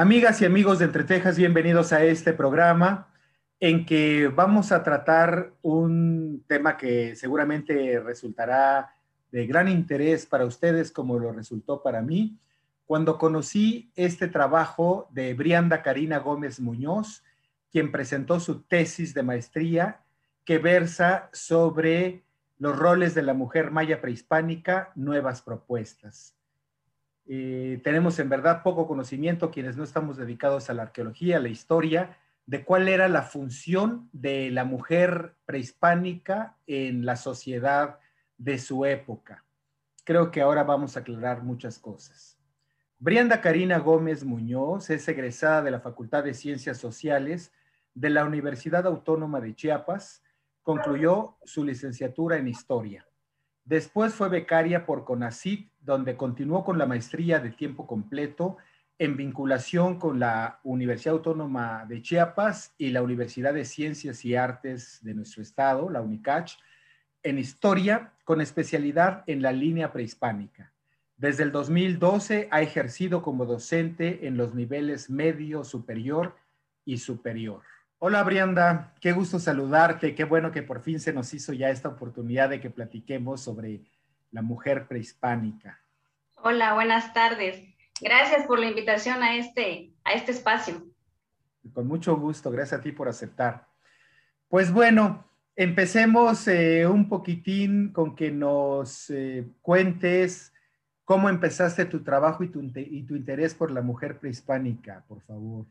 Amigas y amigos de Entretejas, bienvenidos a este programa en que vamos a tratar un tema que seguramente resultará de gran interés para ustedes como lo resultó para mí cuando conocí este trabajo de Brianda Karina Gómez Muñoz, quien presentó su tesis de maestría que versa sobre los roles de la mujer maya prehispánica, nuevas propuestas. Tenemos en verdad poco conocimiento quienes no estamos dedicados a la arqueología, a la historia, de cuál era la función de la mujer prehispánica en la sociedad de su época. Creo que ahora vamos a aclarar muchas cosas. Brianda Karina Gómez Muñoz es egresada de la Facultad de Ciencias Sociales de la Universidad Autónoma de Chiapas. Concluyó su licenciatura en Historia. Después fue becaria por CONACYT, donde continuó con la maestría de tiempo completo en vinculación con la Universidad Autónoma de Chiapas y la Universidad de Ciencias y Artes de nuestro estado, la UNICACH, en historia con especialidad en la línea prehispánica. Desde el 2012 ha ejercido como docente en los niveles medio, superior y superior. Hola Brianda, qué gusto saludarte, qué bueno que por fin se nos hizo ya esta oportunidad de que platiquemos sobre la mujer prehispánica. Hola, buenas tardes. Gracias por la invitación a este, a este espacio. Con mucho gusto, gracias a ti por aceptar. Pues bueno, empecemos eh, un poquitín con que nos eh, cuentes cómo empezaste tu trabajo y tu, y tu interés por la mujer prehispánica, por favor.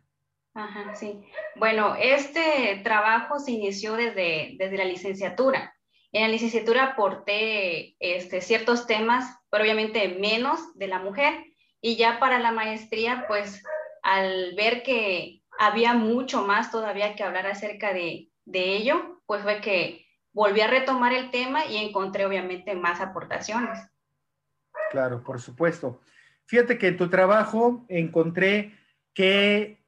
Ajá, sí. Bueno, este trabajo se inició desde, desde la licenciatura. En la licenciatura aporté este, ciertos temas, pero obviamente menos de la mujer. Y ya para la maestría, pues al ver que había mucho más todavía que hablar acerca de, de ello, pues fue que volví a retomar el tema y encontré obviamente más aportaciones. Claro, por supuesto. Fíjate que en tu trabajo encontré que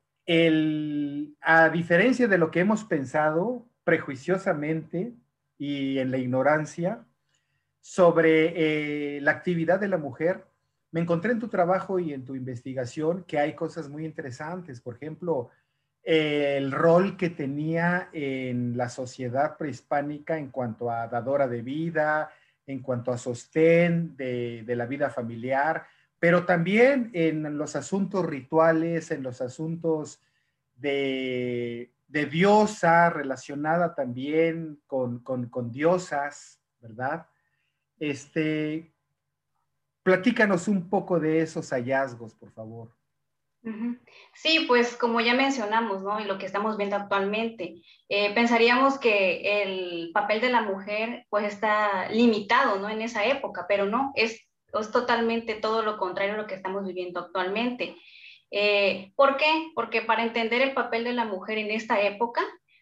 a diferencia de lo que hemos pensado prejuiciosamente y en la ignorancia sobre eh, la actividad de la mujer, me encontré en tu trabajo y en tu investigación que hay cosas muy interesantes. Por ejemplo, el rol que tenía en la sociedad prehispánica en cuanto a dadora de vida, en cuanto a sostén de la vida familiar, pero también en los asuntos rituales, en los asuntos de, diosa relacionada también con, diosas, ¿verdad? Este, platícanos un poco de esos hallazgos, por favor. Sí, pues como ya mencionamos, ¿no? Y lo que estamos viendo actualmente, eh, pensaríamos que el papel de la mujer pues está limitado, ¿no? En esa época, pero no, es es totalmente todo lo contrario a lo que estamos viviendo actualmente. Eh, ¿Por qué? Porque para entender el papel de la mujer en esta época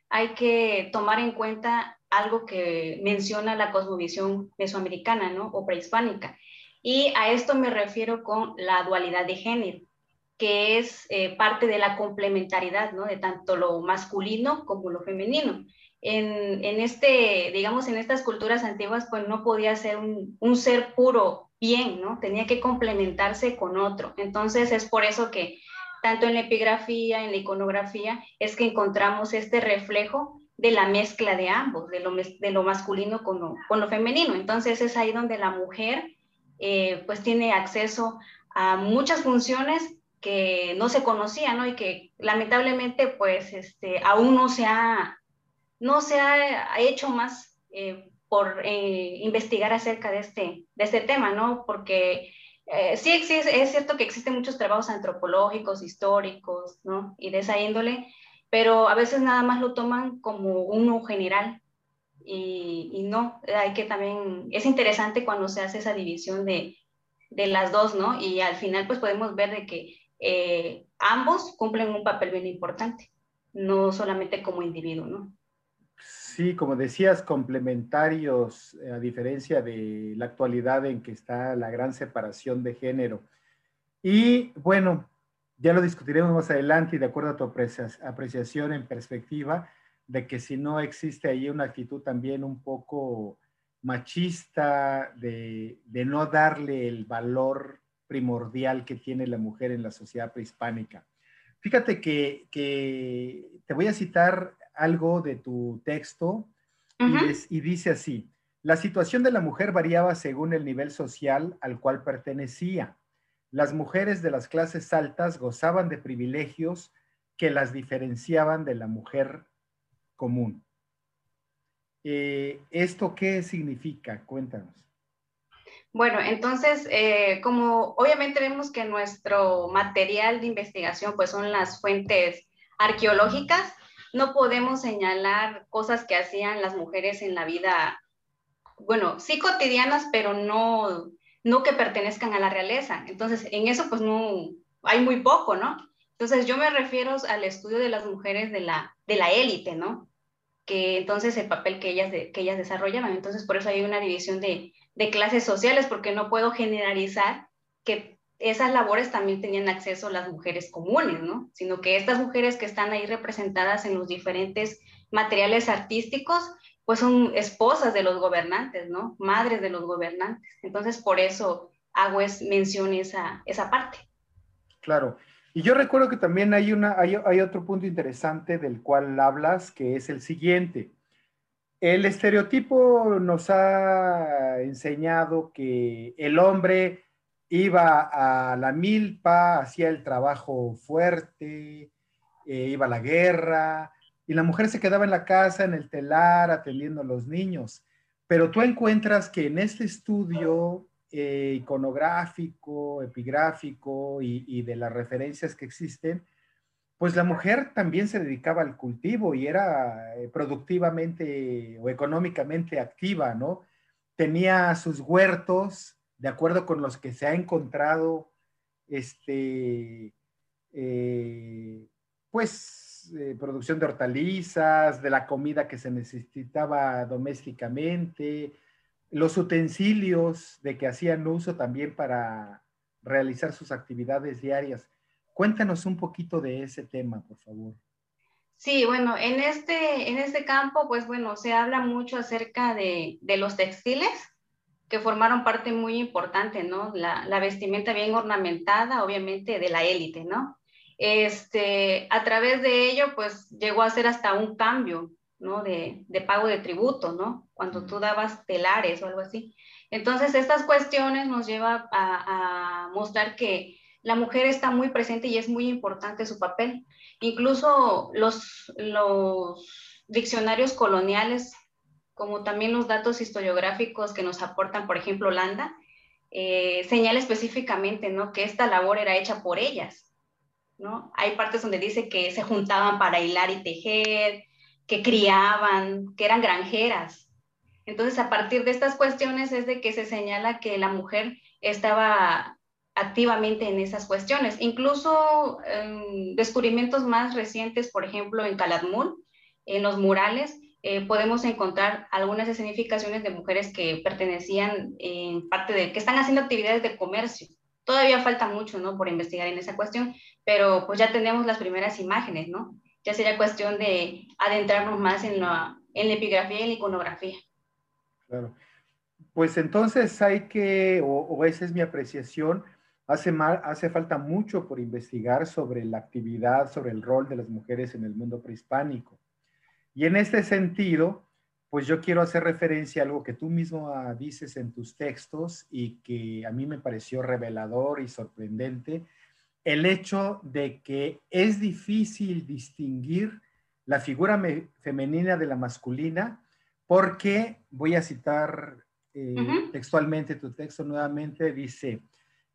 hay que tomar en cuenta algo que menciona la cosmovisión mesoamericana ¿no? o prehispánica. Y a esto me refiero con la dualidad de género, que es eh, parte de la complementariedad ¿no? de tanto lo masculino como lo femenino. En, en, este, digamos, en estas culturas antiguas, pues no podía ser un, un ser puro bien, ¿no? Tenía que complementarse con otro. Entonces es por eso que tanto en la epigrafía, en la iconografía, es que encontramos este reflejo de la mezcla de ambos, de lo, masculino con lo, con lo, femenino. Entonces es ahí donde la mujer eh, pues tiene acceso a muchas funciones que no se conocían, ¿no? Y que lamentablemente pues este, aún no se ha, no se ha hecho más eh, por eh, investigar acerca de este, de este tema, ¿no? Porque eh, sí existe, es cierto que existen muchos trabajos antropológicos, históricos, ¿no? Y de esa índole, pero a veces nada más lo toman como uno general y, y no, hay que también, es interesante cuando se hace esa división de, de las dos, ¿no? Y al final pues podemos ver de que eh, ambos cumplen un papel bien importante, no solamente como individuo, ¿no? Sí, como decías, complementarios, eh, a diferencia de la actualidad en que está la gran separación de género. Y bueno, ya lo discutiremos más adelante y de acuerdo a tu apreciación en perspectiva, de que si no existe ahí una actitud también un poco machista de, de no darle el valor primordial que tiene la mujer en la sociedad prehispánica. Fíjate que, te voy a citar algo de tu texto y, dice así, la situación de la mujer variaba según el nivel social al cual pertenecía. Las mujeres de las clases altas gozaban de privilegios que las diferenciaban de la mujer común. Eh, ¿Esto qué significa? Cuéntanos. Bueno, entonces, eh, como obviamente vemos que nuestro material de investigación pues son las fuentes arqueológicas, no podemos señalar cosas que hacían las mujeres en la vida, bueno, sí cotidianas, pero no, no que pertenezcan a la realeza. Entonces, en eso pues no, hay muy poco, ¿no? Entonces, yo me refiero al estudio de las mujeres de la, de la élite, ¿no? Que entonces el papel que ellas, que ellas desarrollaban. Entonces, por eso hay una división de, de clases sociales, porque no puedo generalizar que esas labores también tenían acceso las mujeres comunes, ¿no? Sino que estas mujeres que están ahí representadas en los diferentes materiales artísticos, pues son esposas de los gobernantes, ¿no? Madres de los gobernantes. Entonces, por eso hago es, mención esa, esa parte. Claro. Y yo recuerdo que también hay, una, hay, hay otro punto interesante del cual hablas, que es el siguiente. El estereotipo nos ha enseñado que el hombre iba a la milpa, hacía el trabajo fuerte, eh, iba a la guerra, y la mujer se quedaba en la casa, en el telar, atendiendo a los niños. Pero tú encuentras que en este estudio eh, iconográfico, epigráfico y de las referencias que existen, pues la mujer también se dedicaba al cultivo y era eh, productivamente o económicamente activa, ¿no? Tenía sus huertos, de acuerdo con los que se ha encontrado, este, eh, pues, eh, producción de hortalizas, de la comida que se necesitaba domésticamente, los utensilios de que hacían uso también para realizar sus actividades diarias. Cuéntanos un poquito de ese tema, por favor. Sí, bueno, en este, en este campo, pues bueno, se habla mucho acerca de, de los textiles que formaron parte muy importante, ¿no? La, la, vestimenta bien ornamentada, obviamente, de la élite, ¿no? Este, a través de ello, pues llegó a ser hasta un cambio, ¿no? De, de pago de tributo, ¿no? Cuando tú dabas telares o algo así. Entonces, estas cuestiones nos llevan a, a mostrar que la mujer está muy presente y es muy importante su papel. Incluso los, los diccionarios coloniales, como también los datos historiográficos que nos aportan, por ejemplo, Holanda, eh, señala específicamente ¿no? que esta labor era hecha por ellas. ¿no? Hay partes donde dice que se juntaban para hilar y tejer, que criaban, que eran granjeras. Entonces, a partir de estas cuestiones es de que se señala que la mujer estaba activamente en esas cuestiones. Incluso em, descubrimientos más recientes, por ejemplo, en Calatmul, en los murales, eh, podemos encontrar algunas escenificaciones de mujeres que pertenecían en parte de, que están haciendo actividades de comercio. Todavía falta mucho, ¿no? Por investigar en esa cuestión, pero pues ya tenemos las primeras imágenes, ¿no? Ya sería cuestión de adentrarnos más en la, en la epigrafía y en la iconografía. Claro. Pues entonces hay que, o, o esa es mi apreciación, Hace, hace falta mucho por investigar sobre la actividad, sobre el rol de las mujeres en el mundo prehispánico. Y en este sentido, pues yo quiero hacer referencia a algo que tú mismo ah, dices en tus textos y que a mí me pareció revelador y sorprendente, el hecho de que es difícil distinguir la figura femenina de la masculina porque, voy a citar eh, textualmente tu texto nuevamente, dice,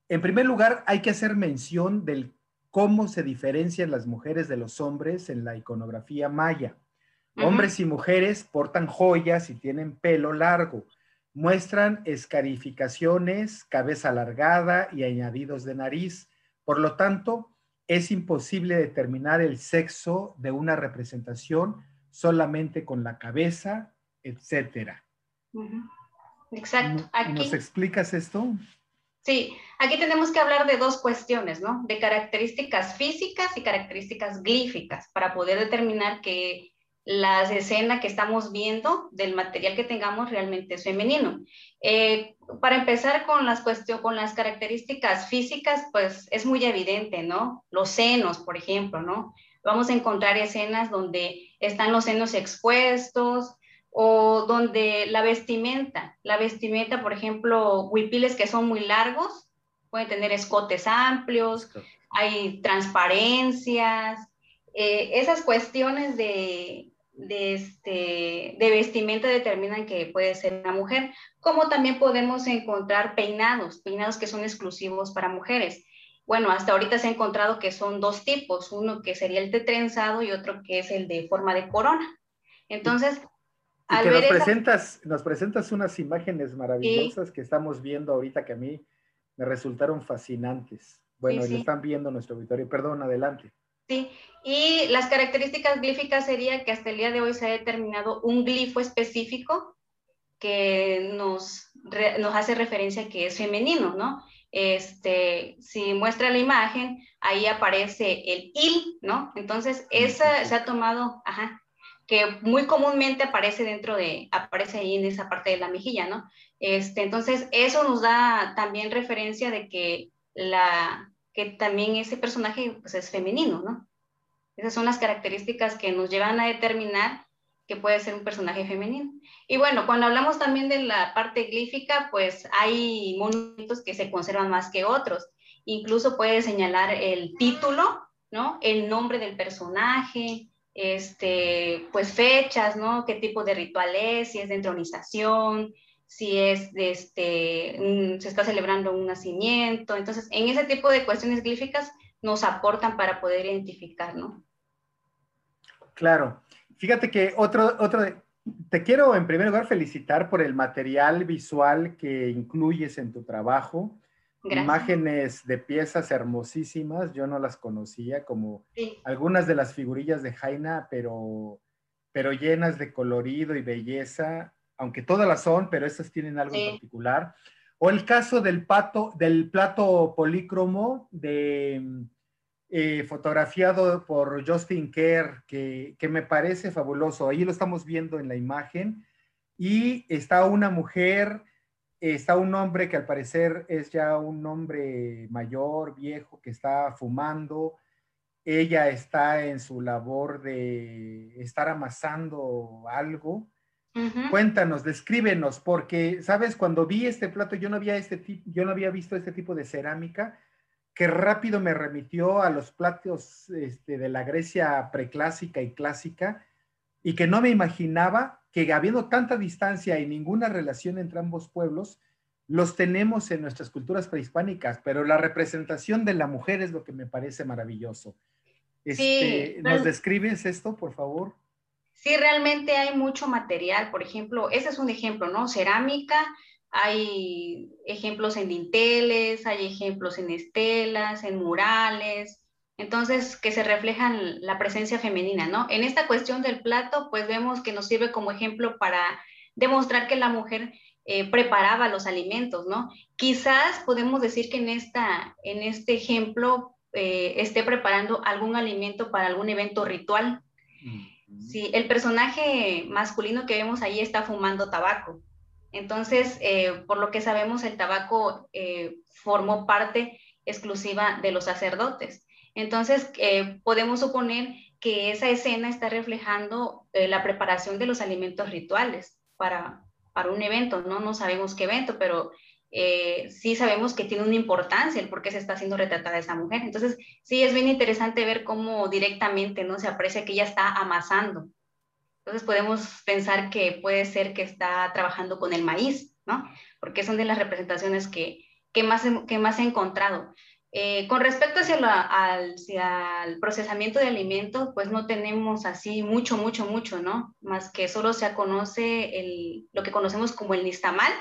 en primer lugar, hay que hacer mención del cómo se diferencian las mujeres de los hombres en la iconografía maya. Hombres y mujeres portan joyas y tienen pelo largo. Muestran escarificaciones, cabeza alargada y añadidos de nariz. Por lo tanto, es imposible determinar el sexo de una representación solamente con la cabeza, etcétera. Exacto. ¿Nos explicas esto? Sí, aquí tenemos que hablar de dos cuestiones, ¿no? De características físicas y características glíficas para poder determinar qué, las escenas que estamos viendo del material que tengamos realmente es femenino. Eh, para empezar con las cuestiones, con las características físicas, pues es muy evidente, ¿no? Los senos, por ejemplo, ¿no? Vamos a encontrar escenas donde están los senos expuestos o donde la vestimenta, la vestimenta, por ejemplo, huipiles que son muy largos, pueden tener escotes amplios, hay transparencias, eh, esas cuestiones de, de, este, de vestimenta determinan que puede ser una mujer, como también podemos encontrar peinados, peinados que son exclusivos para mujeres. Bueno, hasta ahorita se ha encontrado que son dos tipos, uno que sería el de trenzado y otro que es el de forma de corona. Entonces, al ver nos, presentas, nos presentas unas imágenes maravillosas que estamos viendo ahorita que a mí me resultaron fascinantes. Bueno, y están viendo nuestro auditorio. Perdón, adelante. Sí, y las características glíficas sería que hasta el día de hoy se ha determinado un glifo específico que nos, nos hace referencia que es femenino, ¿no? Este, si muestra la imagen, ahí aparece el il, ¿no? Entonces, esa se ha tomado, ajá, que muy comúnmente aparece dentro de, aparece ahí en esa parte de la mejilla, ¿no? Este, entonces, eso nos da también referencia de que la, que también ese personaje pues, es femenino, ¿no? Esas son las características que nos llevan a determinar que puede ser un personaje femenino. Y bueno, cuando hablamos también de la parte glífica, pues hay monumentos que se conservan más que otros. Incluso puede señalar el título, ¿no? El nombre del personaje, este, pues fechas, ¿no? ¿Qué tipo de ritual es? Si es de entronización, si es de este, se está celebrando un nacimiento. Entonces, en ese tipo de cuestiones glíficas nos aportan para poder identificar, ¿no? Claro. Fíjate que otro, otro, te quiero en primer lugar felicitar por el material visual que incluyes en tu trabajo. Imágenes de piezas hermosísimas, yo no las conocía, como algunas de las figurillas de Jaina, pero, pero llenas de colorido y belleza aunque todas las son, pero estas tienen algo en particular. O el caso del, pato, del plato polícromo de, eh, fotografiado por Justin Kerr, que, que, me parece fabuloso. Ahí lo estamos viendo en la imagen. Y está una mujer, está un hombre que al parecer es ya un hombre mayor, viejo, que está fumando. Ella está en su labor de estar amasando algo Cuéntanos, descríbenos, porque, sabes, cuando vi este plato, yo no había, este yo no había visto este tipo de cerámica que rápido me remitió a los platos este, de la Grecia preclásica y clásica y que no me imaginaba que habiendo tanta distancia y ninguna relación entre ambos pueblos, los tenemos en nuestras culturas prehispánicas, pero la representación de la mujer es lo que me parece maravilloso. Este, ¿Nos describes esto, por favor? Sí, realmente hay mucho material. Por ejemplo, ese es un ejemplo, ¿no? Cerámica, hay ejemplos en dinteles, hay ejemplos en estelas, en murales, entonces que se reflejan la presencia femenina, ¿no? En esta cuestión del plato, pues vemos que nos sirve como ejemplo para demostrar que la mujer eh, preparaba los alimentos, ¿no? Quizás podemos decir que en, esta, en este ejemplo eh, esté preparando algún alimento para algún evento ritual. Mm. Sí, el personaje masculino que vemos ahí está fumando tabaco. Entonces, eh, por lo que sabemos, el tabaco eh, formó parte exclusiva de los sacerdotes. Entonces, eh, podemos suponer que esa escena está reflejando la preparación de los alimentos rituales para, para un evento, ¿no? No sabemos qué evento, pero eh, sí sabemos que tiene una importancia el por qué se está haciendo retratada esa mujer. Entonces, sí, es bien interesante ver cómo directamente no se aprecia que ella está amasando. Entonces, podemos pensar que puede ser que está trabajando con el maíz, ¿no? Porque son de las representaciones que, que, más, que más he encontrado. Eh, con respecto hacia, al, procesamiento de alimentos, pues no tenemos así mucho, mucho, mucho, ¿no? Más que solo se conoce el, lo que conocemos como el nistamal,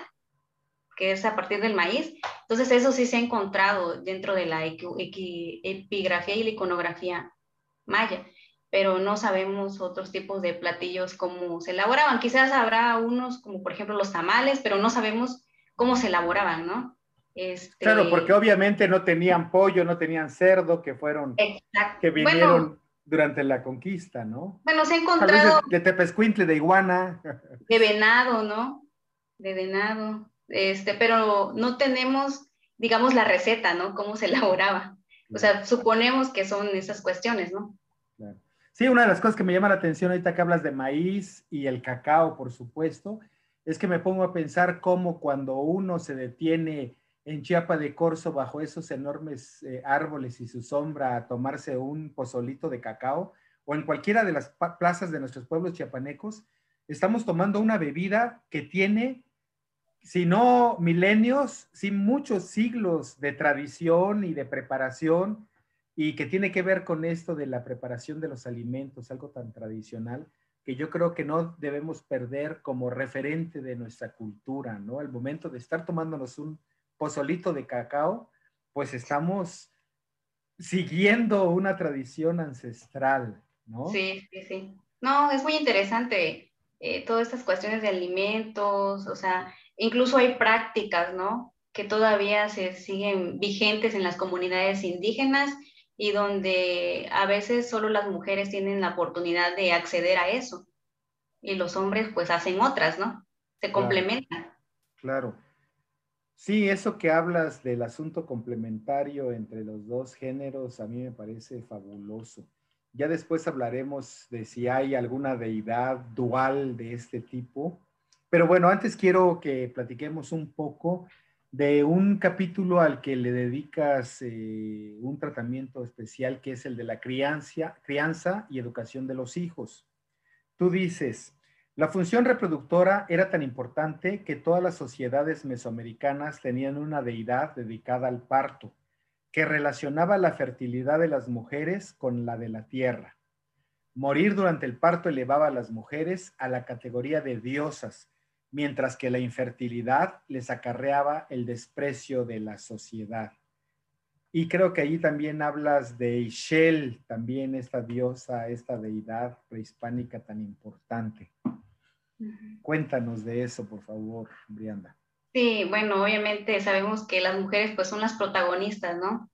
que es a partir del maíz. Entonces eso sí se ha encontrado dentro de la epigrafía y la iconografía maya, pero no sabemos otros tipos de platillos cómo se elaboraban. Quizás habrá unos como por ejemplo los tamales, pero no sabemos cómo se elaboraban, ¿no? Este... Claro, porque obviamente no tenían pollo, no tenían cerdo, que fueron, que vinieron durante la conquista, ¿no? Bueno, se ha encontrado... De, de tepescuintle, de iguana. De venado, ¿no? De venado. Este, pero no tenemos, digamos, la receta, ¿no? Cómo se elaboraba. O sea, suponemos que son esas cuestiones, ¿no? Claro. Sí, una de las cosas que me llama la atención ahorita que hablas de maíz y el cacao, por supuesto, es que me pongo a pensar cómo cuando uno se detiene en Chiapa de Corzo bajo esos enormes eh, árboles y su sombra a tomarse un pozolito de cacao o en cualquiera de las plazas de nuestros pueblos chiapanecos, estamos tomando una bebida que tiene, si no milenios, sí muchos siglos de tradición y de preparación y que tiene que ver con esto de la preparación de los alimentos, algo tan tradicional que yo creo que no debemos perder como referente de nuestra cultura, ¿no? Al momento de estar tomándonos un pozolito de cacao, pues estamos siguiendo una tradición ancestral, ¿no? Sí, sí, sí. No, es muy interesante eh, todas estas cuestiones de alimentos, o sea, incluso hay prácticas, ¿no? Que todavía se siguen vigentes en las comunidades indígenas y donde a veces solo las mujeres tienen la oportunidad de acceder a eso y los hombres pues hacen otras, ¿no? Se complementan. Claro. Sí, eso que hablas del asunto complementario entre los dos géneros a mí me parece fabuloso. Ya después hablaremos de si hay alguna deidad dual de este tipo. Pero bueno, antes quiero que platiquemos un poco de un capítulo al que le dedicas eh, un tratamiento especial que es el de la crianza, crianza y educación de los hijos. Tú dices, la función reproductora era tan importante que todas las sociedades mesoamericanas tenían una deidad dedicada al parto, que relacionaba la fertilidad de las mujeres con la de la tierra. Morir durante el parto elevaba a las mujeres a la categoría de diosas, mientras que la infertilidad les acarreaba el desprecio de la sociedad. Y creo que allí también hablas de Ishel, también esta diosa, esta deidad prehispánica tan importante. Cuéntanos de eso, por favor, Brianda. Sí, bueno, obviamente sabemos que las mujeres pues son las protagonistas, ¿no?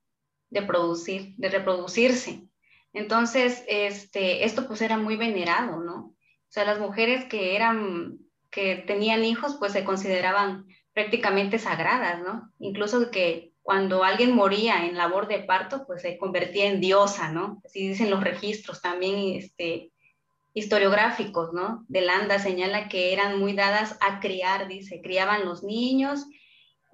De producir, de reproducirse. Entonces, este, esto pues era muy venerado, ¿no? O sea, las mujeres que eran que tenían hijos, pues se consideraban prácticamente sagradas, ¿no? Incluso que cuando alguien moría en labor de parto, pues se convertía en diosa, ¿no? Así dicen los registros también este, historiográficos, ¿no? De Landa señala que eran muy dadas a criar, dice, criaban los niños,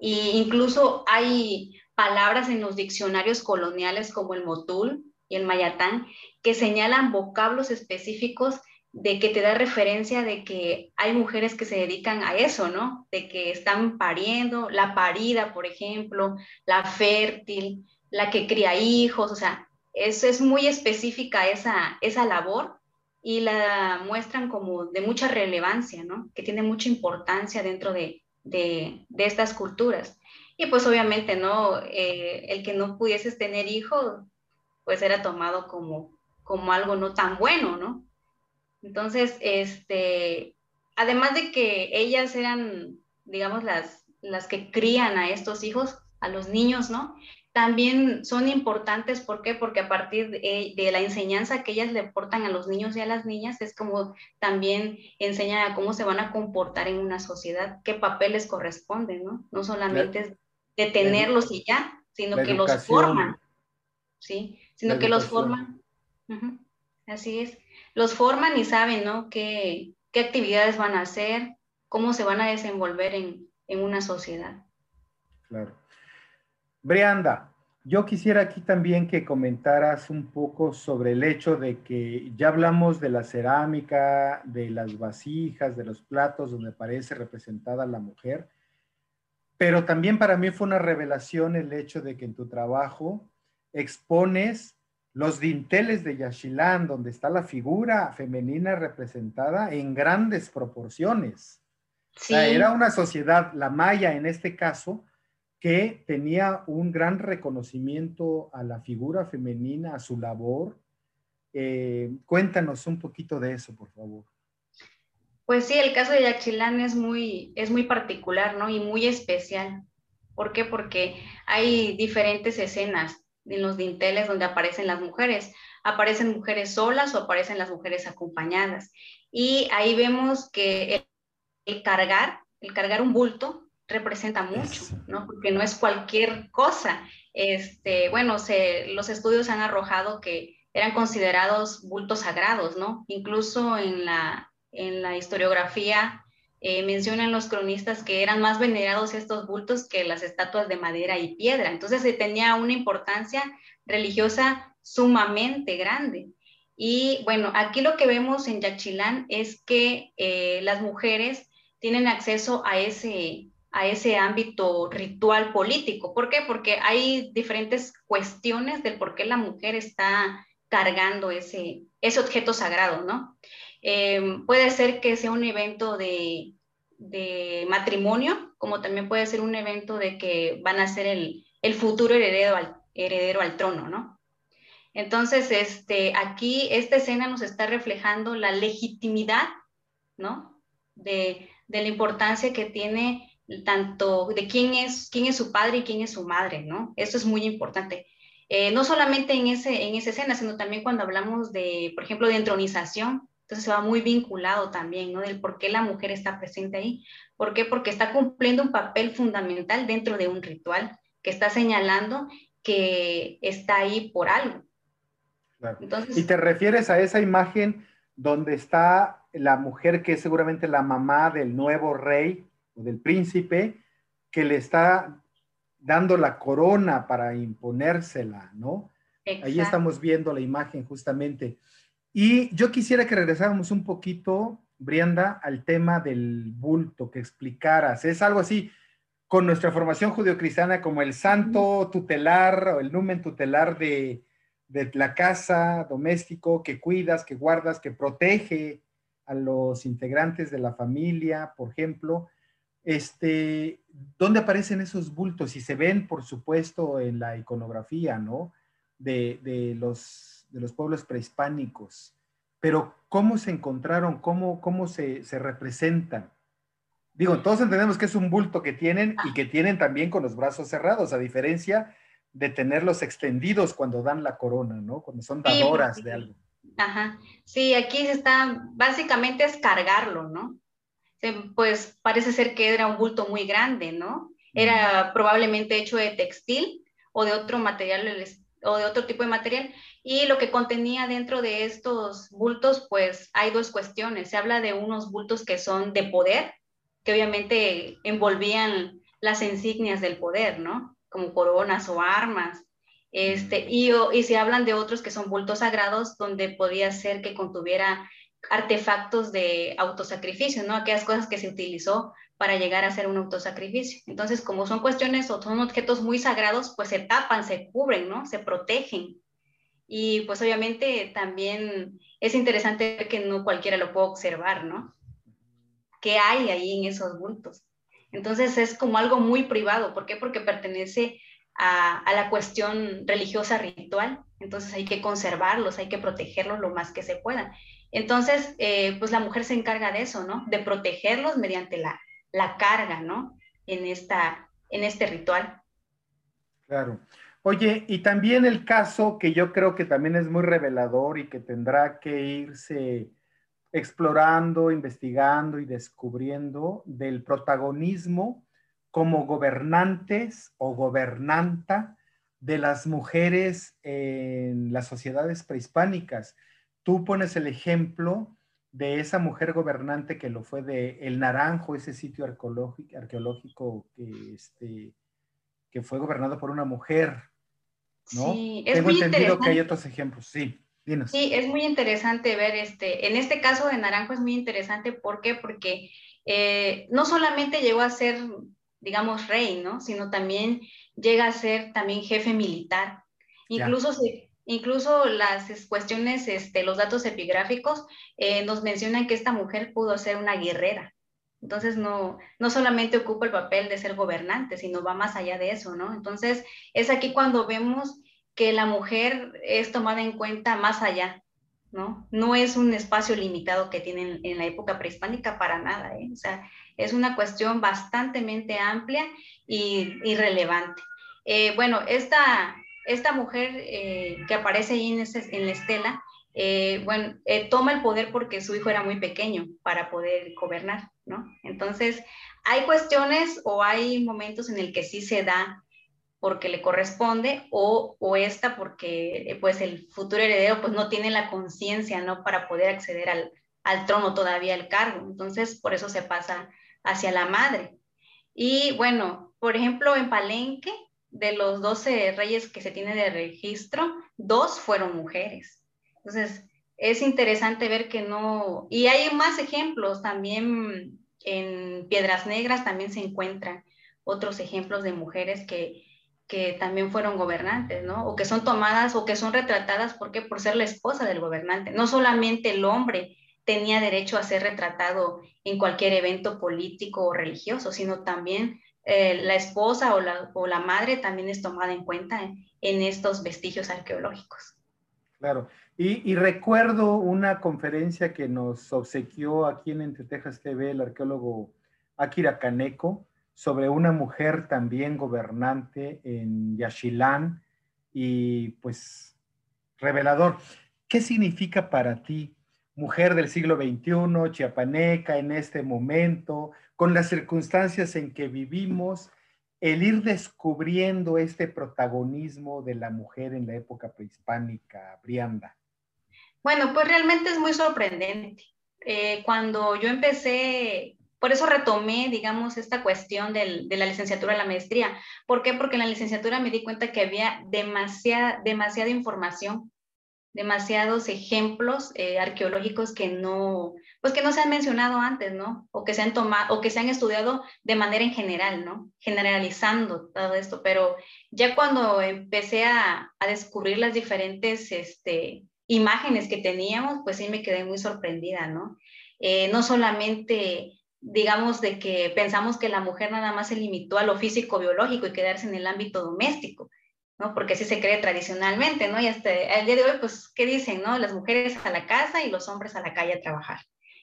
e incluso hay palabras en los diccionarios coloniales como el motul y el mayatán que señalan vocablos específicos de que te da referencia de que hay mujeres que se dedican a eso, ¿no? De que están pariendo, la parida, por ejemplo, la fértil, la que cría hijos, o sea, eso es muy específica esa, esa labor y la muestran como de mucha relevancia, ¿no? Que tiene mucha importancia dentro de, de, estas culturas. Y pues obviamente, ¿no? Eh, el que no pudieses tener hijos, pues era tomado como, como algo no tan bueno, ¿no? Entonces, este, además de que ellas eran, digamos, las, las que crían a estos hijos, a los niños, ¿no? También son importantes, ¿por qué? Porque a partir de, la enseñanza que ellas le portan a los niños y a las niñas, es como también enseñan a cómo se van a comportar en una sociedad, qué papel les corresponde, ¿no? No solamente es detenerlos y ya, sino que los forman, ¿sí? Sino que los forman. Así es los forman y saben, ¿no? Qué, actividades van a hacer, cómo se van a desenvolver en, en una sociedad. Claro. Brianda, yo quisiera aquí también que comentaras un poco sobre el hecho de que ya hablamos de la cerámica, de las vasijas, de los platos donde aparece representada la mujer, pero también para mí fue una revelación el hecho de que en tu trabajo expones los dinteles de Yaxchilán, donde está la figura femenina representada en grandes proporciones. era una sociedad, la maya en este caso, que tenía un gran reconocimiento a la figura femenina, a su labor. Eh, cuéntanos un poquito de eso, por favor. Pues sí, el caso de Yaxchilán es muy, es muy particular, ¿no? Y muy especial. ¿Por qué? Porque hay diferentes escenas en los dinteles donde aparecen las mujeres. Aparecen mujeres solas o aparecen las mujeres acompañadas. Y ahí vemos que el, cargar, el cargar un bulto representa mucho, ¿no? Porque no es cualquier cosa. Este, bueno, se, los estudios han arrojado que eran considerados bultos sagrados, ¿no? Incluso en la, en la historiografía eh, mencionan los cronistas que eran más venerados estos bultos que las estatuas de madera y piedra. Entonces se tenía una importancia religiosa sumamente grande. Y bueno, aquí lo que vemos en Yaxchilán es que eh, las mujeres tienen acceso a ese, a ese ámbito ritual político. ¿Por qué? Porque hay diferentes cuestiones del por qué la mujer está cargando ese, ese objeto sagrado, ¿no? Eh, puede ser que sea un evento de, matrimonio, como también puede ser un evento de que van a ser el, futuro heredero al, heredero al trono, ¿no? Entonces, este, aquí esta escena nos está reflejando la legitimidad, ¿no? De, la importancia que tiene tanto de quién es, quién es su padre y quién es su madre, ¿no? Eso es muy importante. Eh, no solamente en, ese, en esa escena, sino también cuando hablamos de, por ejemplo, de entronización, entonces se va muy vinculado también, ¿no? Del por qué la mujer está presente ahí. ¿Por qué? Porque está cumpliendo un papel fundamental dentro de un ritual que está señalando que está ahí por algo. y te refieres a esa imagen donde está la mujer que es seguramente la mamá del nuevo rey o del príncipe, que le está dando la corona para imponérsela, ¿no? Ahí estamos viendo la imagen justamente. Y yo quisiera que regresáramos un poquito, Brianda, al tema del bulto, que explicaras. Es algo así, con nuestra formación judio-cristiana, como el santo tutelar o el numen tutelar de, de la casa doméstico que cuidas, que guardas, que protege a los integrantes de la familia, por ejemplo. Este, ¿Dónde aparecen esos bultos? Y se ven, por supuesto, en la iconografía, ¿no? De, de los de los pueblos prehispánicos, pero ¿cómo se encontraron? ¿Cómo, cómo se, se representan? Digo, todos entendemos que es un bulto que tienen y que tienen también con los brazos cerrados, a diferencia de tenerlos extendidos cuando dan la corona, ¿no? Cuando son dadoras de algo. Ajá. Sí, aquí está, básicamente es cargarlo, ¿no? Pues parece ser que era un bulto muy grande, ¿no? Era probablemente hecho de textil o de otro material o de otro tipo de material. Y lo que contenía dentro de estos bultos, pues hay dos cuestiones. Se habla de unos bultos que son de poder, que obviamente envolvían las insignias del poder, ¿no? Como coronas o armas. Este, y, y se hablan de otros que son bultos sagrados, donde podía ser que contuviera artefactos de autosacrificio, ¿no? Aquellas cosas que se utilizó para llegar a hacer un autosacrificio. Entonces, como son cuestiones o son objetos muy sagrados, pues se tapan, se cubren, ¿no? Se protegen. Y pues obviamente también es interesante que no cualquiera lo puede observar, ¿no? ¿Qué hay ahí en esos bultos? Entonces es como algo muy privado. ¿Por qué? Porque pertenece a, la cuestión religiosa ritual. Entonces hay que conservarlos, hay que protegerlos lo más que se pueda. Entonces, eh, pues la mujer se encarga de eso, ¿no? De protegerlos mediante la, la carga, ¿no? En, esta, en este ritual. Claro. Oye, y también el caso que yo creo que también es muy revelador y que tendrá que irse explorando, investigando y descubriendo del protagonismo como gobernantes o gobernanta de las mujeres en las sociedades prehispánicas. Tú pones el ejemplo de esa mujer gobernante que lo fue de El Naranjo, ese sitio arqueológico, arqueológico que, este, que fue gobernado por una mujer, ¿no? Sí, es Tengo entendido que hay otros ejemplos, sí. Dinos. Sí, es muy interesante ver este, en este caso de Naranjo es muy interesante, ¿por qué? Porque eh, no solamente llegó a ser, digamos, rey, ¿no? Sino también llega a ser también jefe militar. Incluso se, Incluso las cuestiones, este, los datos epigráficos eh, nos mencionan que esta mujer pudo ser una guerrera. Entonces, no, no solamente ocupa el papel de ser gobernante, sino va más allá de eso, ¿no? Entonces, es aquí cuando vemos que la mujer es tomada en cuenta más allá, ¿no? No es un espacio limitado que tienen en la época prehispánica para nada, ¿eh? O sea, es una cuestión bastante amplia y, relevante. Eh, bueno, esta, esta mujer eh, que aparece ahí en, la estela, eh, bueno, eh, toma el poder porque su hijo era muy pequeño para poder gobernar, ¿no? Entonces, hay cuestiones o hay momentos en el que sí se da porque le corresponde o, o esta porque pues el futuro heredero pues no tiene la conciencia, ¿no? Para poder acceder al, al trono todavía, al cargo. Entonces, por eso se pasa hacia la madre. Y bueno, por ejemplo, en Palenque, de los 12 reyes que se tiene de registro, dos fueron mujeres. Entonces, es interesante ver que no, y hay más ejemplos también en Piedras Negras también se encuentran otros ejemplos de mujeres que, que también fueron gobernantes, ¿no? O que son tomadas o que son retratadas, ¿por qué? Por ser la esposa del gobernante. No solamente el hombre tenía derecho a ser retratado en cualquier evento político o religioso, sino también eh, la esposa o la, o la, madre también es tomada en cuenta en, estos vestigios arqueológicos. Claro, y, recuerdo una conferencia que nos obsequió aquí en Entre Texas TV el arqueólogo Akira Kaneko sobre una mujer también gobernante en Yaxchilán y pues revelador. ¿Qué significa para ti mujer del siglo XXI, chiapaneca en este momento, con las circunstancias en que vivimos, el ir descubriendo este protagonismo de la mujer en la época prehispánica, Brianda? Bueno, pues realmente es muy sorprendente. Eh, cuando yo empecé, por eso retomé, digamos, esta cuestión de la licenciatura a la maestría. ¿Por qué? Porque en la licenciatura me di cuenta que había demasiada información demasiados ejemplos eh, arqueológicos que no, pues que no se han mencionado antes, ¿no? O que se han tomado, o que se han estudiado de manera en general, ¿no? Generalizando todo esto, pero ya cuando empecé a, a descubrir las diferentes este, imágenes que teníamos, pues sí me quedé muy sorprendida, ¿no? Eh, no solamente digamos, de que pensamos que la mujer nada más se limitó a lo físico biológico y quedarse en el ámbito doméstico, ¿no? Porque así se cree tradicionalmente, ¿no? Y hasta el día de hoy, pues, ¿qué dicen, no? Las mujeres a la casa y los hombres a la calle a trabajar.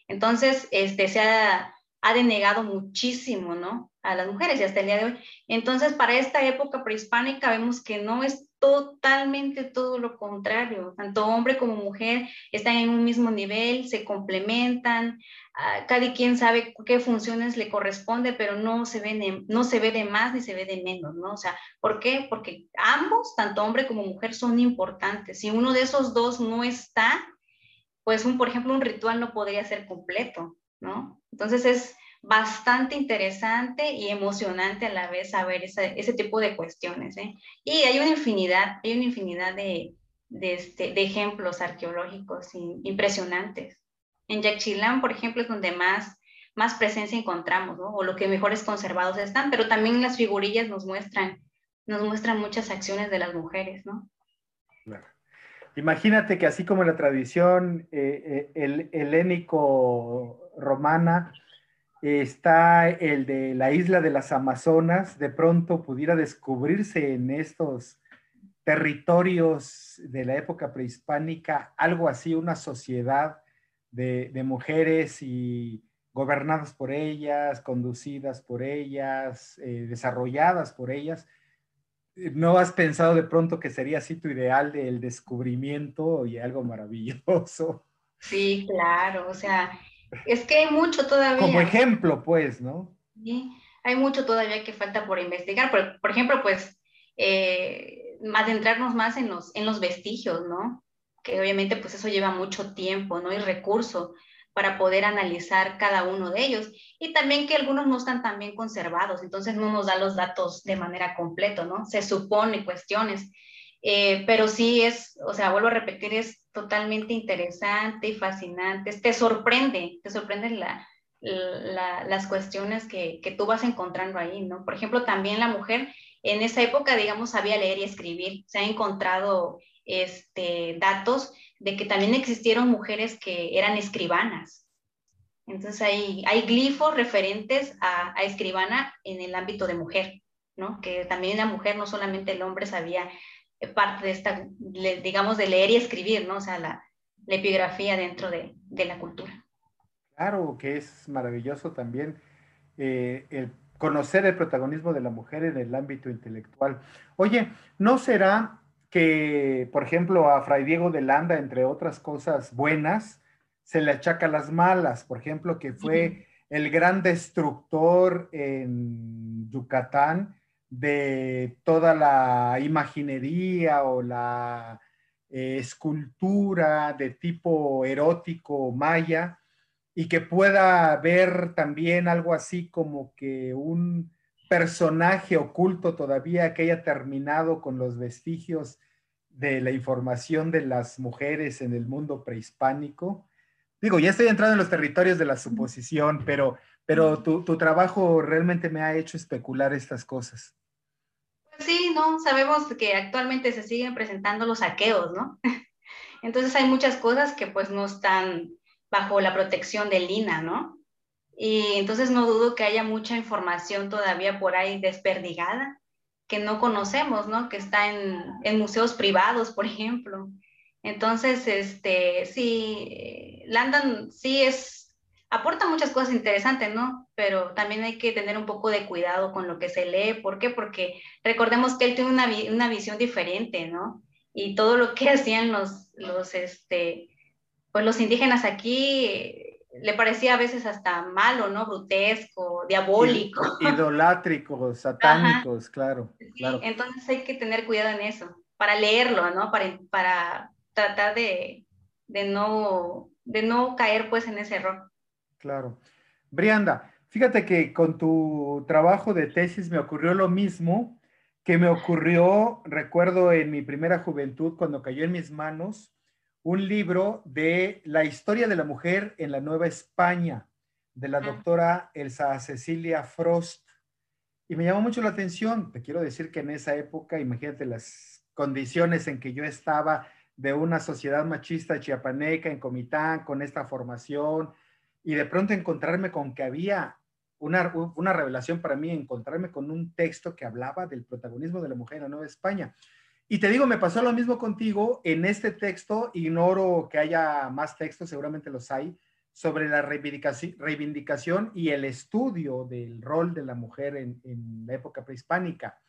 Entonces, este, se ha, ha denegado muchísimo, ¿no? A las mujeres y hasta el día de hoy. Entonces, para esta época prehispánica vemos que no es totalmente todo lo contrario. Tanto hombre como mujer están en un mismo nivel, se complementan, ah, cada quien sabe qué funciones le corresponde, pero no se, ve de, no se ve de más ni se ve de menos, ¿no? O sea, ¿por qué? Porque ambos, tanto hombre como mujer, son importantes. Si uno de esos dos no está, pues, un, por ejemplo, un ritual no podría ser completo, Entonces es bastante interesante y emocionante a la vez saber ese, tipo de cuestiones. ¿eh? Y hay una infinidad, hay una infinidad de, de, este, ejemplos arqueológicos impresionantes. En Yaxchilán, por ejemplo, es donde más, más presencia encontramos, o lo que mejores conservados están, pero también las figurillas nos muestran, nos muestran muchas acciones de las mujeres, ¿no? Imagínate que así como la tradición eh, eh, el, helénico romana está el de la isla de las Amazonas, de pronto pudiera descubrirse en estos territorios de la época prehispánica algo así, una sociedad de, mujeres y gobernadas por ellas, conducidas por ellas, eh, desarrolladas por ellas. ¿No has pensado de pronto que sería así tu ideal del descubrimiento y algo maravilloso? Sí, claro, o sea, es que hay mucho todavía. Como ejemplo, pues, ¿no? Sí, hay mucho todavía que falta por investigar. Por, por ejemplo, pues, eh, adentrarnos más en los, en los vestigios, ¿no? Que obviamente, pues, eso lleva mucho tiempo, ¿no? Y recurso para poder analizar cada uno de ellos. Y también que algunos no están tan bien conservados, entonces no nos da los datos de manera completa, ¿no? Se supone cuestiones. Eh, pero sí es, o sea, vuelvo a repetir, es totalmente interesante y fascinante. Te sorprende, te sorprenden la, las cuestiones que, que, tú vas encontrando ahí, ¿no? Por ejemplo, también la mujer en esa época, digamos, sabía leer y escribir. Se ha encontrado este, datos de que también existieron mujeres que eran escribanas. Entonces hay, hay glifos referentes a, a escribana en el ámbito de mujer, ¿no? Que también la mujer, no solamente el hombre sabía parte de esta, digamos, de leer y escribir, ¿no? O sea, la, epigrafía dentro de, la cultura. Claro, que es maravilloso también eh, el conocer el protagonismo de la mujer en el ámbito intelectual. Oye, ¿no será que, por ejemplo, a Fray Diego de Landa, entre otras cosas buenas, se le achaca las malas, por ejemplo, que fue el gran destructor en Yucatán de toda la imaginería o la eh, escultura de tipo erótico maya y que pueda ver también algo así como que un personaje oculto todavía que haya terminado con los vestigios de la información de las mujeres en el mundo prehispánico. Digo, ya estoy entrando en los territorios de la suposición, pero, pero tu, tu trabajo realmente me ha hecho especular estas cosas. Sí, no, sabemos que actualmente se siguen presentando los saqueos, ¿no? Entonces hay muchas cosas que pues no están bajo la protección del INA, ¿no? Y entonces no dudo que haya mucha información todavía por ahí desperdigada que no conocemos, ¿no? Que está en, en museos privados, por ejemplo. Entonces, este, sí, Landon sí es, aporta muchas cosas interesantes, ¿no? Pero también hay que tener un poco de cuidado con lo que se lee. ¿Por qué? Porque recordemos que él tiene una, una visión diferente, ¿no? Y todo lo que hacían los, los, este, pues los indígenas aquí le parecía a veces hasta malo, ¿no? Brutesco, diabólico. Idolátricos, satánicos, claro, claro. Entonces hay que tener cuidado en eso, para leerlo, ¿no? Para, para tratar de, de, no, de no caer pues en ese error. Claro. Brianda, fíjate que con tu trabajo de tesis me ocurrió lo mismo que me ocurrió, recuerdo en mi primera juventud, cuando cayó en mis manos un libro de la historia de la mujer en la Nueva España, de la doctora Elsa Cecilia Frost. Y me llamó mucho la atención. Te quiero decir que en esa época, imagínate las condiciones en que yo estaba de una sociedad machista chiapaneca en Comitán, con esta formación, y de pronto encontrarme con que había una, una revelación para mí, encontrarme con un texto que hablaba del protagonismo de la mujer en la Nueva España. Y te digo, me pasó lo mismo contigo. En este texto, ignoro que haya más textos, seguramente los hay, sobre la reivindicación y el estudio del rol de la mujer en, la época prehispánica.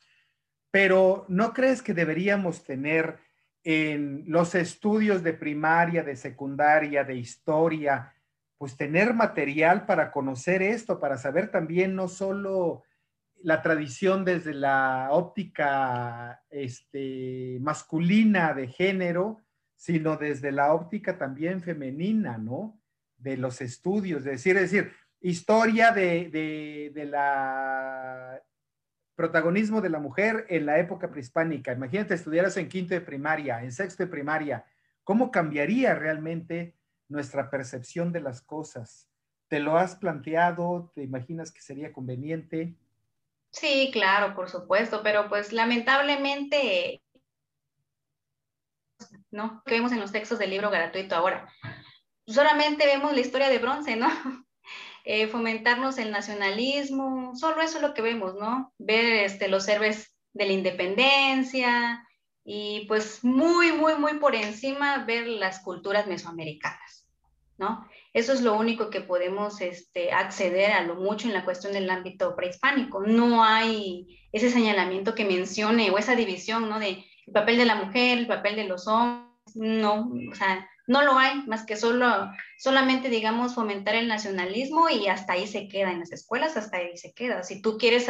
Pero ¿no crees que deberíamos tener en los estudios de primaria, de secundaria, de historia, pues tener material para conocer esto, para saber también no solo la tradición desde la óptica este, masculina de género, sino desde la óptica también femenina, ¿no? De los estudios, es decir, es decir, historia de, de, la protagonismo de la mujer en la época prehispánica. Imagínate, estudiaras en quinto de primaria, en sexto de primaria, ¿cómo cambiaría realmente nuestra percepción de las cosas? ¿Te lo has planteado? ¿Te imaginas que sería conveniente? Sí, claro, por supuesto, pero pues lamentablemente, ¿no? Que vemos en los textos del libro gratuito ahora. Solamente vemos la historia de bronce, ¿no? Eh, fomentarnos el nacionalismo, solo eso es lo que vemos, ¿no? Ver este, los héroes de la independencia y pues muy, muy, muy por encima ver las culturas mesoamericanas, ¿no? Eso es lo único que podemos este, acceder a lo mucho en la cuestión del ámbito prehispánico. No hay ese señalamiento que mencione o esa división, ¿no? De el papel de la mujer, el papel de los hombres, no, o sea, no lo hay, más que solo, solamente, digamos, fomentar el nacionalismo y hasta ahí se queda en las escuelas, hasta ahí se queda. Si tú quieres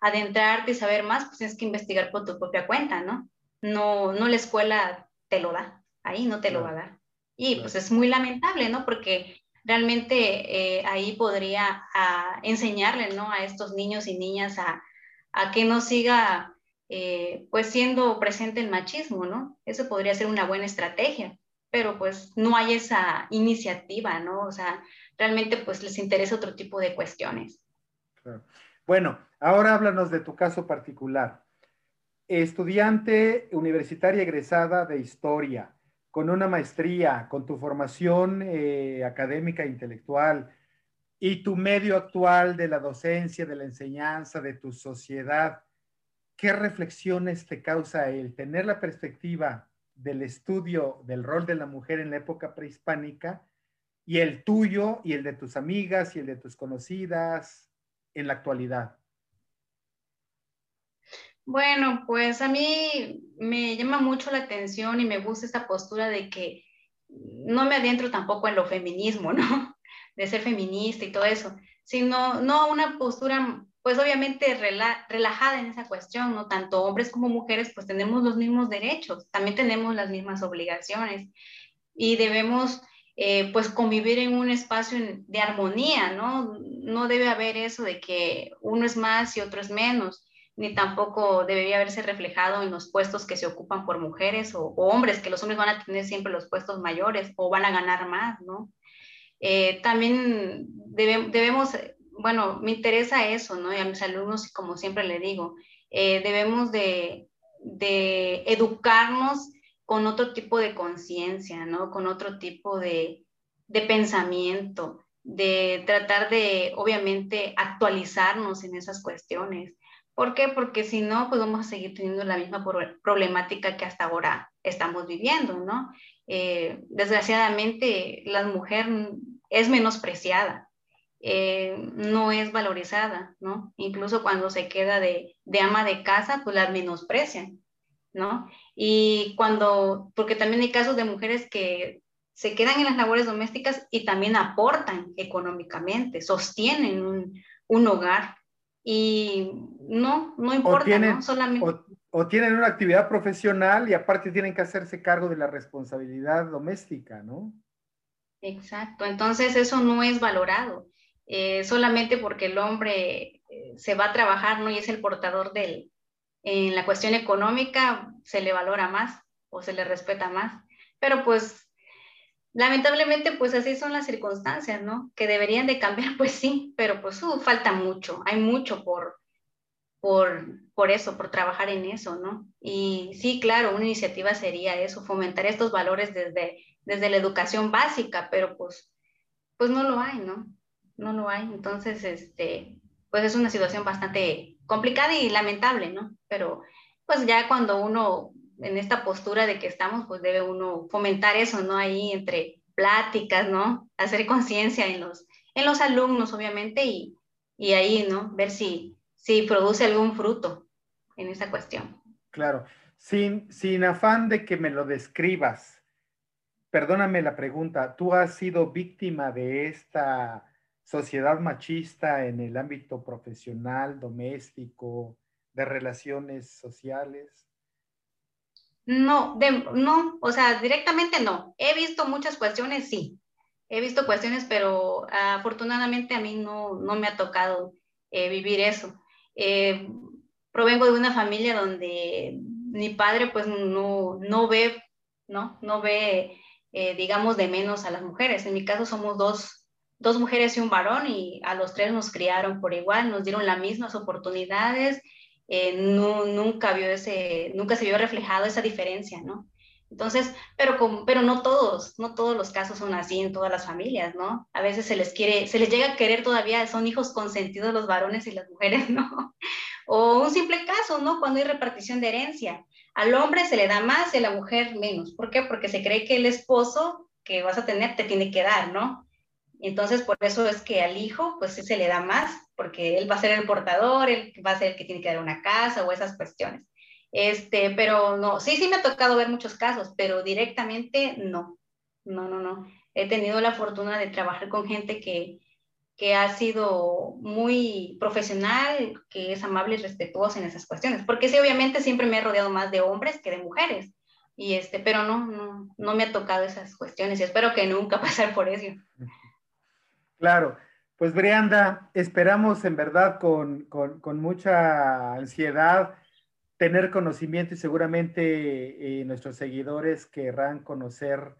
adentrarte y saber más, pues tienes que investigar por tu propia cuenta, ¿no? No, no la escuela te lo da, ahí no te lo va a dar. Y pues es muy lamentable, ¿no? Porque realmente eh, ahí podría ah, enseñarle ¿no? a estos niños y niñas a, que no siga eh, pues siendo presente el machismo, ¿no? Eso podría ser una buena estrategia, pero pues no hay esa iniciativa, ¿no? O sea, realmente pues les interesa otro tipo de cuestiones. Bueno, ahora háblanos de tu caso particular. Estudiante universitaria egresada de historia, con una maestría, con tu formación eh, académica e intelectual y tu medio actual de la docencia, de la enseñanza, de tu sociedad, ¿qué reflexiones te causa el tener la perspectiva del estudio del rol de la mujer en la época prehispánica y el tuyo y el de tus amigas y el de tus conocidas en la actualidad? Bueno, pues a mí me llama mucho la atención y me gusta esta postura de que no me adentro tampoco en lo feminismo, ¿no? De ser feminista y todo eso, sino no una postura, pues obviamente relajada en esa cuestión, ¿no? Tanto hombres como mujeres, pues tenemos los mismos derechos, también tenemos las mismas obligaciones y debemos, eh, pues, convivir en un espacio de armonía, ¿no? No debe haber eso de que uno es más y otro es menos ni tampoco debería haberse reflejado en los puestos que se ocupan por mujeres o, hombres, que los hombres van a tener siempre los puestos mayores o van a ganar más, ¿no? Eh, también debemos, bueno, me interesa eso, ¿no? Y a mis alumnos, como siempre le digo, eh, debemos de, educarnos con otro tipo de conciencia, ¿no? Con otro tipo de, de pensamiento, de tratar de, obviamente, actualizarnos en esas cuestiones. ¿Por qué? Porque si no, pues vamos a seguir teniendo la misma problemática que hasta ahora estamos viviendo, ¿no? Eh, desgraciadamente, la mujer es menospreciada, eh, no es valorizada, ¿no? Incluso cuando se queda de, de, ama de casa, pues la menosprecian, ¿no? Y cuando, porque también hay casos de mujeres que se quedan en las labores domésticas y también aportan económicamente, sostienen un, un hogar, y no, no importa, o tienen, ¿no? Solamente... O, tienen una actividad profesional y aparte tienen que hacerse cargo de la responsabilidad doméstica, ¿no? Exacto, entonces eso no es valorado, eh, solamente porque el hombre eh, se va a trabajar, ¿no? Y es el portador del, en la cuestión económica, se le valora más o se le respeta más, pero pues lamentablemente, pues así son las circunstancias, ¿no? Que deberían de cambiar, pues sí, pero pues uh, falta mucho, hay mucho por, por, por eso, por trabajar en eso, ¿no? Y sí, claro, una iniciativa sería eso, fomentar estos valores desde, desde la educación básica, pero pues, pues no lo hay, ¿no? No lo hay, entonces, este, pues es una situación bastante complicada y lamentable, ¿no? Pero pues ya cuando uno en esta postura de que estamos, pues debe uno fomentar eso, ¿no? Ahí entre pláticas, ¿no? Hacer conciencia en los, en los alumnos, obviamente, y, y ahí, ¿no? Ver si, si produce algún fruto en esa cuestión. Claro, sin, sin afán de que me lo describas, perdóname la pregunta, ¿tú has sido víctima de esta sociedad machista en el ámbito profesional, doméstico, de relaciones sociales? No, no, o sea, directamente no. He visto muchas cuestiones, sí. He visto cuestiones, pero afortunadamente a mí no, no me ha tocado eh, vivir eso. Eh, provengo de una familia donde mi padre pues no, no ve, ¿no? No ve, eh, digamos, de menos a las mujeres. En mi caso somos dos, dos mujeres y un varón y a los tres nos criaron por igual, nos dieron las mismas oportunidades eh, nunca, vio ese, nunca se vio reflejado esa diferencia, ¿no? Entonces, pero, pero no todos, no todos los casos son así en todas las familias, ¿no? A veces se les quiere, se les llega a querer todavía, son hijos consentidos los varones y las mujeres, ¿no? O un simple caso, ¿no? Cuando hay repartición de herencia. Al hombre se le da más y a la mujer menos. ¿Por qué? Porque se cree que el esposo que vas a tener te tiene que dar, ¿no? Entonces, por eso es que al hijo, pues se le da más, porque él va a ser el portador, él va a ser el que tiene que dar una casa o esas cuestiones. Este, pero no, sí, sí me ha tocado ver muchos casos, pero directamente no, no, no, no. He tenido la fortuna de trabajar con gente que, que ha sido muy profesional, que es amable y respetuosa en esas cuestiones, porque sí, obviamente siempre me he rodeado más de hombres que de mujeres, y este, pero no, no, no me ha tocado esas cuestiones y espero que nunca pasar por eso. Claro, pues Brianda, esperamos en verdad con, mucha ansiedad tener conocimiento y seguramente eh, nuestros seguidores querrán conocer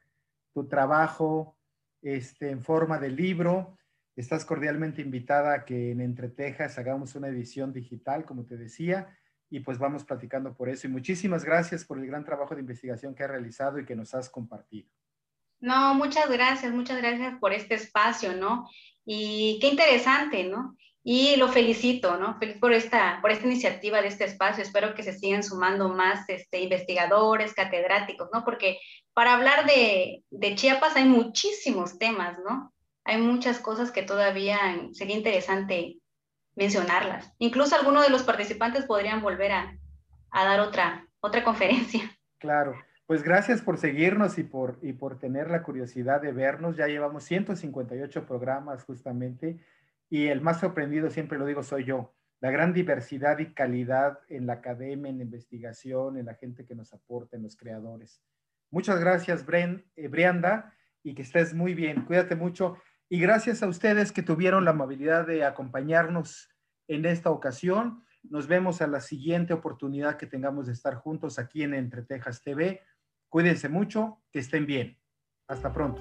tu trabajo este, en forma de libro. Estás cordialmente invitada a que en Entretejas hagamos una edición digital, como te decía, y pues vamos platicando por eso. Y muchísimas gracias por el gran trabajo de investigación que has realizado y que nos has compartido. No, muchas gracias, muchas gracias por este espacio, ¿no? Y qué interesante, ¿no? Y lo felicito, ¿no? Feliz por esta, por esta iniciativa de este espacio. Espero que se sigan sumando más este, investigadores, catedráticos, ¿no? Porque para hablar de, de Chiapas hay muchísimos temas, ¿no? Hay muchas cosas que todavía sería interesante mencionarlas. Incluso algunos de los participantes podrían volver a, a dar otra, otra conferencia. Claro. Pues gracias por seguirnos y por, y por tener la curiosidad de vernos. Ya llevamos 158 programas justamente y el más sorprendido, siempre lo digo, soy yo. La gran diversidad y calidad en la academia, en la investigación, en la gente que nos aporta, en los creadores. Muchas gracias, Bren, eh, Brianda, y que estés muy bien. Cuídate mucho. Y gracias a ustedes que tuvieron la amabilidad de acompañarnos en esta ocasión. Nos vemos a la siguiente oportunidad que tengamos de estar juntos aquí en Entre Tejas TV. Cuídense mucho, que estén bien. Hasta pronto.